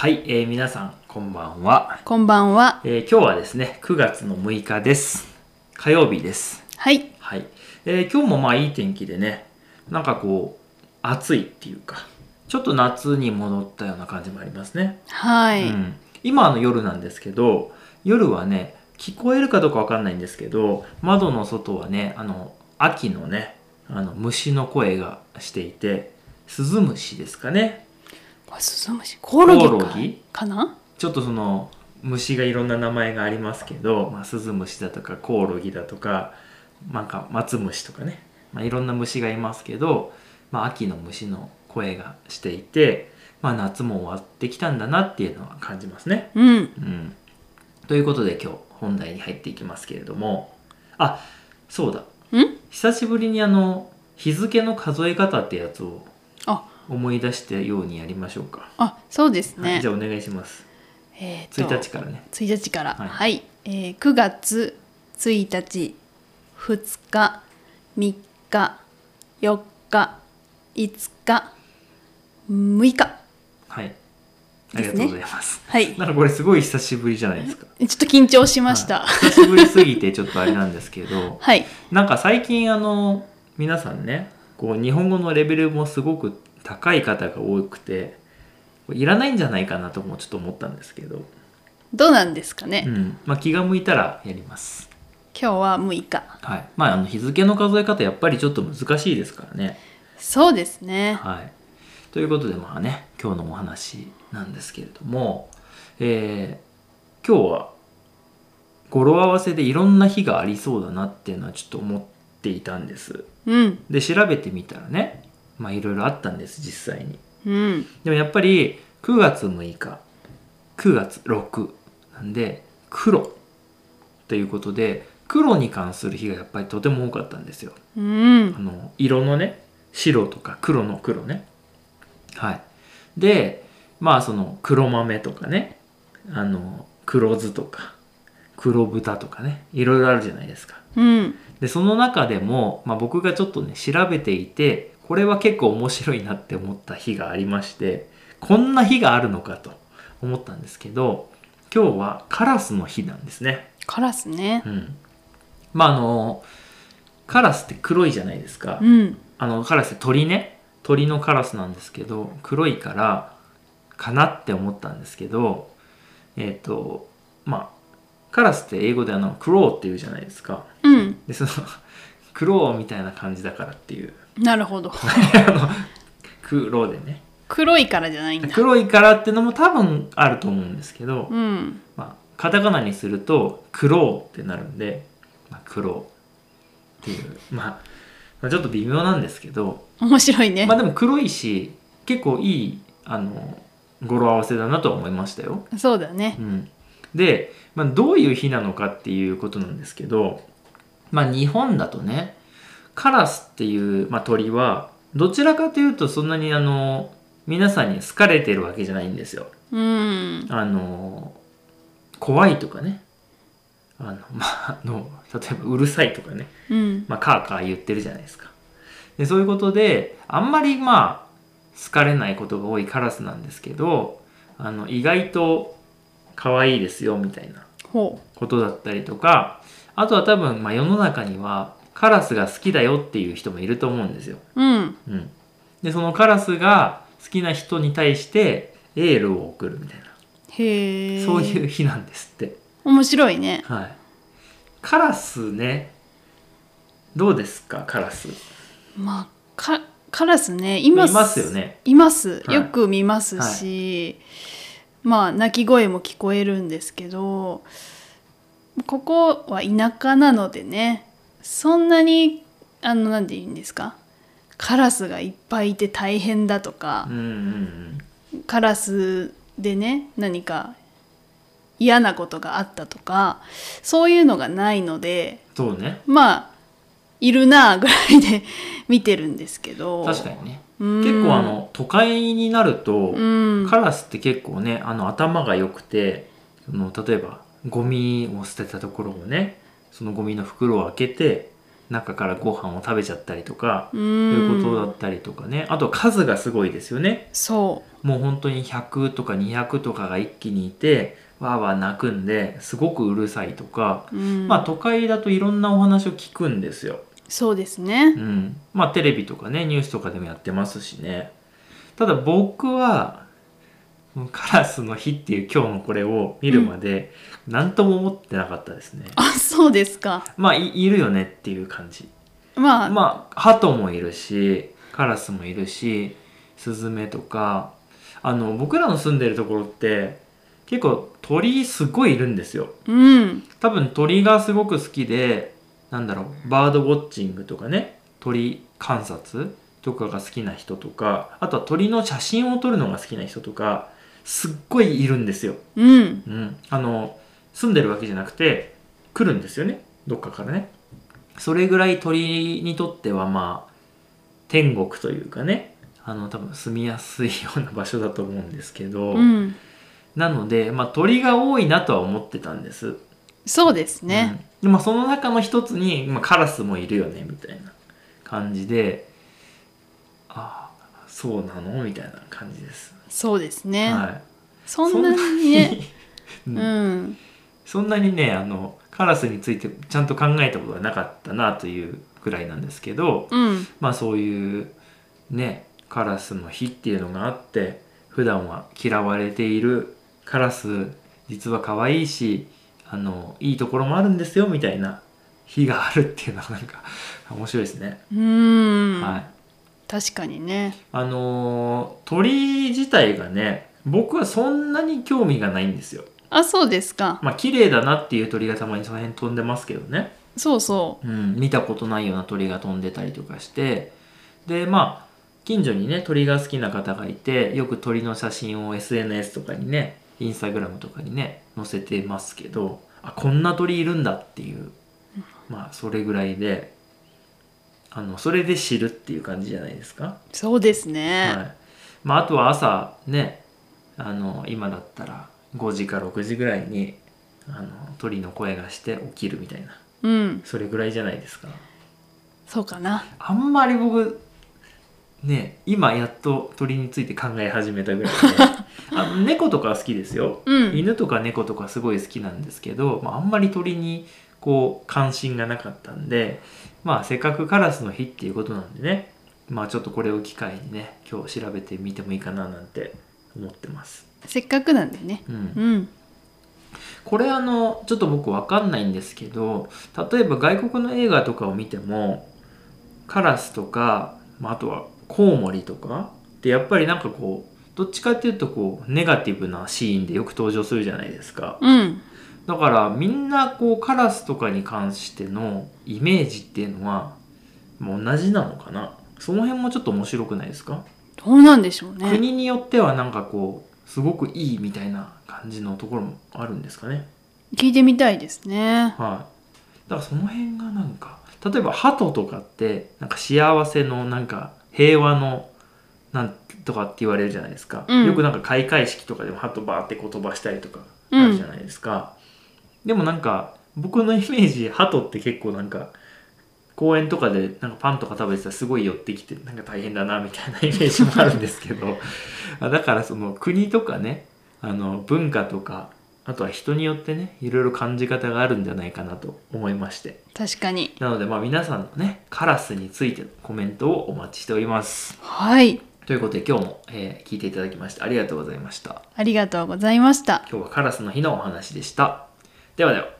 はい、えー皆さんこんばんは、こんばんは。えー今日はですね9月の6日です。火曜日です。はい。はい、えー今日もまあいい天気でねなんかこう暑いっていうかちょっと夏に戻ったような感じもありますね、はい。うん、今あの夜なんですけど夜はね聞こえるかどうかわかんないんですけど窓の外はねあの秋のねあの虫の声がしていてスズムシですかねこれスズムシ。コオロギか。コオロギ？かな？ちょっとその虫がいろんな名前がありますけど、まあ、スズムシだとかコオロギだとかなんかマツムシとかね、まあ、いろんな虫がいますけど、まあ、秋の虫の声がしていて、まあ、夏も終わってきたんだなっていうのは感じますね。うん。うん、ということで今日本題に入っていきますけれども。あそうだ。ん？久しぶりにあの日付の数え方ってやつをあ、思い出したようにやりましょうか。あ、そうですはい、ねじ。ゃあお願いします。えーと1日からね。1日から。はいはい。えー9月1日、2日、3日、4日、5日、6日。はい。ありがとうございます。はい。なんかこれすごい久しぶりじゃないですか。ちょっと緊張しました。はい久しぶりすぎてちょっとあれなんですけど、はい。なんか最近あの皆さんね、こう日本語のレベルもすごく高い方が多くて、いらないんじゃないかなともちょっと思ったんですけど、どうなんですかね？うん、まあ気が向いたらやります。今日は6日。はい。まああの日付の数え方やっぱりちょっと難しいですからね。そうですね。はい。ということでまあね今日のお話なんですけれども、えー今日は語呂合わせでいろんな日がありそうだなっていうのはちょっと思っていたんです。うん。で調べてみたらねまあいろいろあったんです実際に。うん。でもやっぱり9月6日9月6なんで黒ということで黒に関する日がやっぱりとても多かったんですよ。うんあ。の色のね白とか黒の黒ねはいでまあその黒豆とかねあの黒酢とか黒豚とかねいろいろあるじゃないですかうん。でその中でも、まあ、僕がちょっとね調べていてこれは結構面白いなって思った日がありましてこんな日があるのかと思ったんですけど今日はカラスの日なんですねカラスね。うんまああのカラスって黒いじゃないですか、うん。あのカラスって鳥ね鳥のカラスなんですけど黒いからかなって思ったんですけどえっ、とまあカラスって英語であのクローっていうじゃないですかうん。でそのクローみたいな感じだからっていうなるほど。あの黒でね黒いからじゃないんだ。黒いからってのも多分あると思うんですけど、うん。まあ、カタカナにすると「クロー」ってなるんで「まあ、クロー」っていう、まあ、まあちょっと微妙なんですけど、面白いね。まあでも黒いし結構いいあの語呂合わせだなとは思いましたよ。そうだねう。ん、で、まあ、どういう日なのかっていうことなんですけど、まあ、日本だとねカラスっていう、まあ、鳥はどちらかというとそんなにあの皆さんに好かれてるわけじゃないんですよ。うん。あの怖いとかねあの、まあ、あの例えばうるさいとかねうん。まあ、カーカー言ってるじゃないですか。でそういうことであんまりまあ好かれないことが多いカラスなんですけどあの意外と可愛いですよみたいなほことだったりとかあとは多分、まあ、世の中にはカラスが好きだよっていう人もいると思うんですよ。う。うん。うん、でそのカラスが好きな人に対してエールを送るみたいなへえ。そういう日なんですって。面白いね。はい、カラスねどうですか？カラス。まあ、か、カラスね。います。いますよね。います。はいよく見ますし。まあ、鳴き声も聞こえるんですけど。ここは田舎なのでね。そんなに、あの、なんて言うんですか。カラスがいっぱいいて大変だとかカラスでね何か嫌なことがあったとかそういうのがないのでそうねまあいるなあぐらいで 見てるんですけど確かにねうん結構あの都会になると、うんカラスって結構ねあの頭が良くてその例えばゴミを捨てたところをねそのゴミの袋を開けて中からご飯を食べちゃったりとか、うそういうんことだったりとかね。あと数がすごいですよね。そもう本当に100とか200とかが一気にいてわーわー鳴くんですごくうるさいとか、まあ都会だといろんなお話を聞くんですよ。そうですね。うん、まあテレビとかねニュースとかでもやってますしね。ただ僕はカラスの日っていう今日のこれを見るまで何とも思ってなかったですね、あそうですか。まあいいるよねっていう感じ。まあ、まあ鳩もいるしカラスもいるしスズメとか。あの僕らの住んでるところって結構鳥すごいいるんですよ。うん。多分鳥がすごく好きでなんだろうバードウォッチングとかね鳥観察とかが好きな人とかあとは鳥の写真を撮るのが好きな人とかすっごいいるんですよ、うん。うん、あの住んでるわけじゃなくて来るんですよね。どっかからね。それぐらい鳥にとってはまあ天国というかね。あの多分住みやすいような場所だと思うんですけど、うん。なので、まあ、鳥が多いなとは思ってたんです。そうですね、うん、でもその中の一つに、まあ、カラスもいるよねみたいな感じで。ああそうなの？みたいな感じです、そうですね、はい。そんなにね。そんうなに。ん。そんなにねあのカラスについてちゃんと考えたことがなかったなというくらいなんですけどうん。まあそういうねカラスの日っていうのがあって普段は嫌われているカラス実は可愛いしあのいいところもあるんですよみたいな日があるっていうのはなんか面白いですね。うん、はい、確かにね。あのー鳥自体がね僕はそんなに興味がないんですよ。あそうですか。まあ綺麗だなっていう鳥がたまにその辺飛んでますけどね。そうそう。ん、見たことないような鳥が飛んでたりとかして。でまあ近所にね鳥が好きな方がいてよく鳥の写真を SNS とかにねインスタグラムとかにね載せてますけどあこんな鳥いるんだっていうまあそれぐらいであのそれで知るっていう感じじゃないですか？うそうですね、はい。まあ、あとは朝ねあの今だったら5時か6時ぐらいにあの鳥の声がして起きるみたいな。うん。それぐらいじゃないですか？そうかな。あんまり僕ね今やっと鳥について考え始めたぐらいで。あの猫とかは好きですよ、うん。犬とか猫とかすごい好きなんですけど、まあ、あんまり鳥にこう関心がなかったんでまあせっかくカラスの日っていうことなんでねまあちょっとこれを機会にね今日調べてみてもいいかななんて思ってます、せっかくなんでね。うん、うん。これあのちょっと僕わかんないんですけど例えば外国の映画とかを見てもカラスとか、まあ、あとはコウモリとかってやっぱりなんかこうどっちかっていうとこうネガティブなシーンでよく登場するじゃないですか。うんだからみんなこうカラスとかに関してのイメージっていうのはもう同じなのかな？その辺もちょっと面白くないですか、どうなんでしょうね国によってはなんかこうすごくいいみたいな感じのところもあるんですかね？聞いてみたいですねはい。だからその辺がなんか、例えば鳩とかって、なんか幸せの、なんか平和の、なんとかって言われるじゃないですか。うんよくなんか開会式とかでも鳩バーってこう飛ばしたりとかうんあるじゃないですか。でもなんか、僕のイメージ、鳩って結構なんか、公園とかでなんかパンとか食べてたらすごい寄ってきてなんか大変だなみたいなイメージもあるんですけど あだからその国とかねあの文化とかあとは人によってねいろいろ感じ方があるんじゃないかなと思いまして。確かに。なのでまあ皆さんのねカラスについてのコメントをお待ちしております。はい。ということで今日も、えー聞いていただきましてありがとうございました。ありがとうございました。今日はカラスの日のお話でしたではでは。